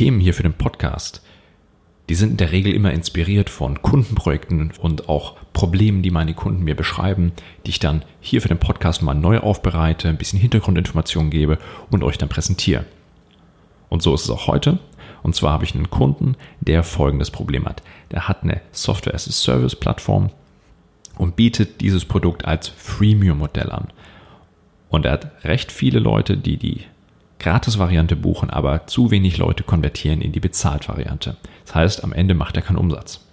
Themen hier für den Podcast, die sind in der Regel immer inspiriert von Kundenprojekten und auch Problemen, die meine Kunden mir beschreiben, die ich dann hier für den Podcast mal neu aufbereite, ein bisschen Hintergrundinformationen gebe und euch dann präsentiere. Und so ist es auch heute. Und zwar habe ich einen Kunden, der folgendes Problem hat. Der hat eine Software as a Service Plattform und bietet dieses Produkt als Freemium-Modell an. Und er hat recht viele Leute, die die Gratis-Variante buchen, aber zu wenig Leute konvertieren in die Bezahlt-Variante. Das heißt, am Ende macht er keinen Umsatz.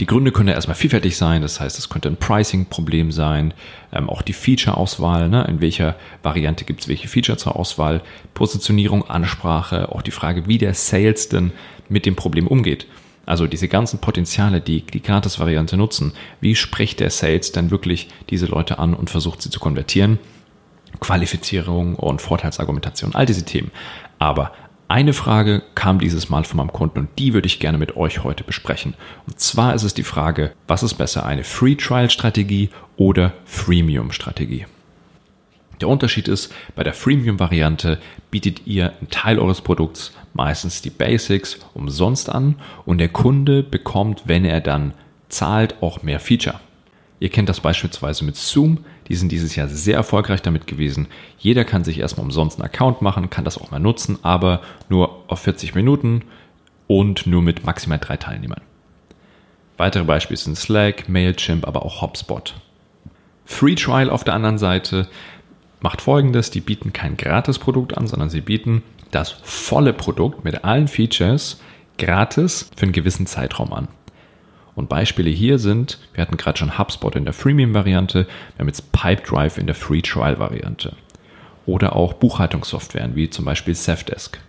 Die Gründe können ja erstmal vielfältig sein, das heißt, es könnte ein Pricing-Problem sein, ähm, auch die Feature-Auswahl, ne? in welcher Variante gibt es welche Feature zur Auswahl, Positionierung, Ansprache, auch die Frage, wie der Sales denn mit dem Problem umgeht. Also diese ganzen Potenziale, die die Gratis-Variante nutzen, wie spricht der Sales dann wirklich diese Leute an und versucht sie zu konvertieren? Qualifizierung und Vorteilsargumentation, all diese Themen. Aber eine Frage kam dieses Mal von meinem Kunden und die würde ich gerne mit euch heute besprechen. Und zwar ist es die Frage, was ist besser, eine Free Trial Strategie oder Freemium Strategie? Der Unterschied ist, bei der Freemium-Variante bietet ihr einen Teil eures Produkts, meistens die Basics, umsonst an und der Kunde bekommt, wenn er dann zahlt, auch mehr Feature. Ihr kennt das beispielsweise mit Zoom. Die sind dieses Jahr sehr erfolgreich damit gewesen. Jeder kann sich erstmal umsonst einen Account machen, kann das auch mal nutzen, aber nur auf 40 Minuten und nur mit maximal drei Teilnehmern. Weitere Beispiele sind Slack, Mailchimp, aber auch HubSpot. Free Trial auf der anderen Seite macht folgendes, die bieten kein Gratis-Produkt an, sondern sie bieten das volle Produkt mit allen Features gratis für einen gewissen Zeitraum an. Und Beispiele hier sind, wir hatten gerade schon HubSpot in der Freemium-Variante, wir haben jetzt Pipedrive in der Free Trial-Variante. Oder auch Buchhaltungssoftwaren wie zum Beispiel Safdesk.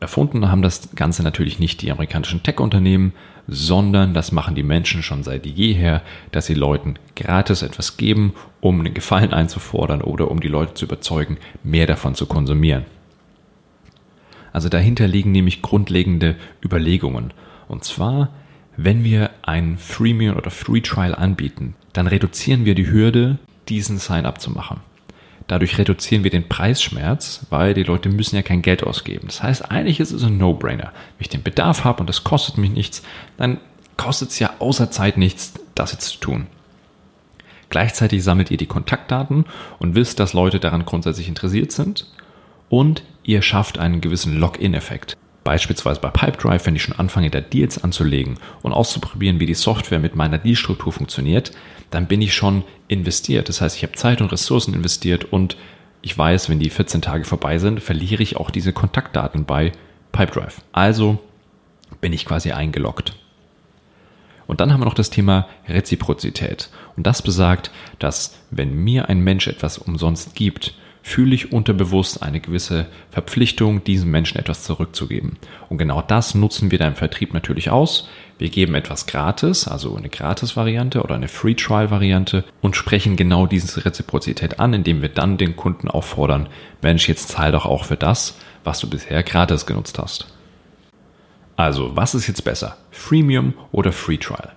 Erfunden haben das Ganze natürlich nicht die amerikanischen Tech-Unternehmen, sondern das machen die Menschen schon seit jeher, dass sie Leuten gratis etwas geben, um einen Gefallen einzufordern oder um die Leute zu überzeugen, mehr davon zu konsumieren. Also dahinter liegen nämlich grundlegende Überlegungen. Und zwar wenn wir ein Freemium oder Free Trial anbieten, dann reduzieren wir die Hürde, diesen Sign-up zu machen. Dadurch reduzieren wir den Preisschmerz, weil die Leute müssen ja kein Geld ausgeben. Das heißt, eigentlich ist es ein No-Brainer. Wenn ich den Bedarf habe und das kostet mich nichts, dann kostet es ja außer Zeit nichts, das jetzt zu tun. Gleichzeitig sammelt ihr die Kontaktdaten und wisst, dass Leute daran grundsätzlich interessiert sind und ihr schafft einen gewissen Login-Effekt. Beispielsweise bei Pipedrive, wenn ich schon anfange, da Deals anzulegen und auszuprobieren, wie die Software mit meiner Dealstruktur funktioniert, dann bin ich schon investiert. Das heißt, ich habe Zeit und Ressourcen investiert und ich weiß, wenn die 14 Tage vorbei sind, verliere ich auch diese Kontaktdaten bei Pipedrive. Also bin ich quasi eingeloggt. Und dann haben wir noch das Thema Reziprozität. Und das besagt, dass wenn mir ein Mensch etwas umsonst gibt, fühle ich unterbewusst eine gewisse Verpflichtung, diesem Menschen etwas zurückzugeben. Und genau das nutzen wir da im Vertrieb natürlich aus. Wir geben etwas gratis, also eine Gratis-Variante oder eine Free-Trial-Variante und sprechen genau diese Reziprozität an, indem wir dann den Kunden auffordern, Mensch, jetzt zahl doch auch für das, was du bisher gratis genutzt hast. Also, was ist jetzt besser? Freemium oder Free Trial?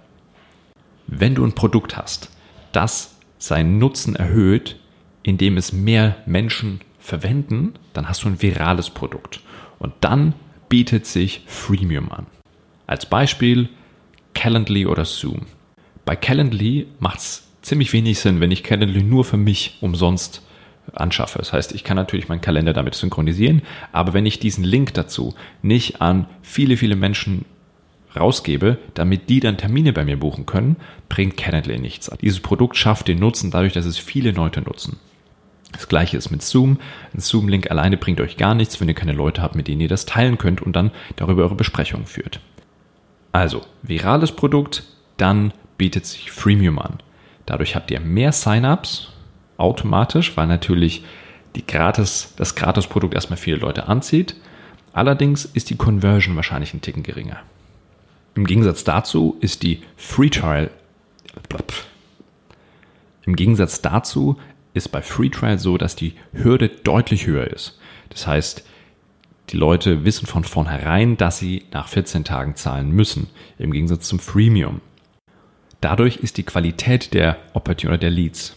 Wenn du ein Produkt hast, das seinen Nutzen erhöht, indem es mehr Menschen verwenden, dann hast du ein virales Produkt. Und dann bietet sich Freemium an. Als Beispiel Calendly oder Zoom. Bei Calendly macht es ziemlich wenig Sinn, wenn ich Calendly nur für mich umsonst anschaffe. Das heißt, ich kann natürlich meinen Kalender damit synchronisieren, aber wenn ich diesen Link dazu nicht an viele, viele Menschen rausgebe, damit die dann Termine bei mir buchen können, bringt Calendly nichts. Dieses Produkt schafft den Nutzen dadurch, dass es viele Leute nutzen. Das gleiche ist mit Zoom. Ein Zoom-Link alleine bringt euch gar nichts, wenn ihr keine Leute habt, mit denen ihr das teilen könnt und dann darüber eure Besprechungen führt. Also, virales Produkt, dann bietet sich Freemium an. Dadurch habt ihr mehr Sign-ups automatisch, weil natürlich die Gratis, das Gratis-Produkt erstmal viele Leute anzieht. Allerdings ist die Conversion wahrscheinlich ein Ticken geringer. Im Gegensatz dazu ist die Free Trial im Gegensatz dazu ist bei Free Trial so, dass die Hürde deutlich höher ist. Das heißt, die Leute wissen von vornherein, dass sie nach 14 Tagen zahlen müssen, im Gegensatz zum Freemium. Dadurch ist die Qualität der Opportunity der Leads,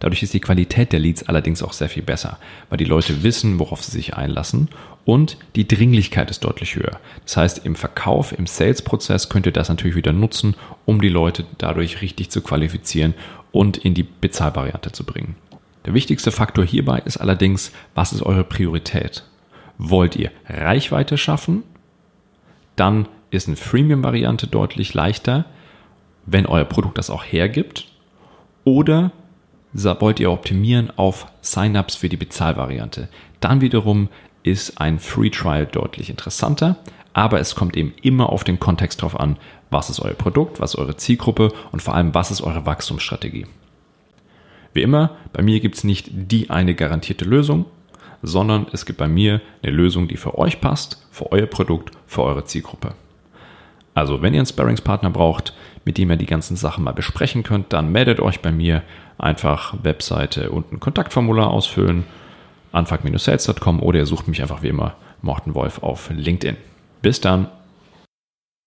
Dadurch ist die Qualität der Leads allerdings auch sehr viel besser, weil die Leute wissen, worauf sie sich einlassen und die Dringlichkeit ist deutlich höher. Das heißt, im Verkauf, im Sales-Prozess könnt ihr das natürlich wieder nutzen, um die Leute dadurch richtig zu qualifizieren und in die Bezahlvariante zu bringen. Der wichtigste Faktor hierbei ist allerdings, was ist eure Priorität? Wollt ihr Reichweite schaffen? Dann ist eine Freemium-Variante deutlich leichter, wenn euer Produkt das auch hergibt. Oder wollt ihr optimieren auf Sign-ups für die Bezahlvariante. Dann wiederum ist ein Free Trial deutlich interessanter, aber es kommt eben immer auf den Kontext drauf an, was ist euer Produkt, was ist eure Zielgruppe und vor allem, was ist eure Wachstumsstrategie. Wie immer, bei mir gibt es nicht die eine garantierte Lösung, sondern es gibt bei mir eine Lösung, die für euch passt, für euer Produkt, für eure Zielgruppe. Also, wenn ihr einen Sparringspartner braucht, mit dem ihr die ganzen Sachen mal besprechen könnt, dann meldet euch bei mir. Einfach Webseite und ein Kontaktformular ausfüllen, anfang-sales.com oder ihr sucht mich einfach wie immer Morten Wolf auf LinkedIn. Bis dann!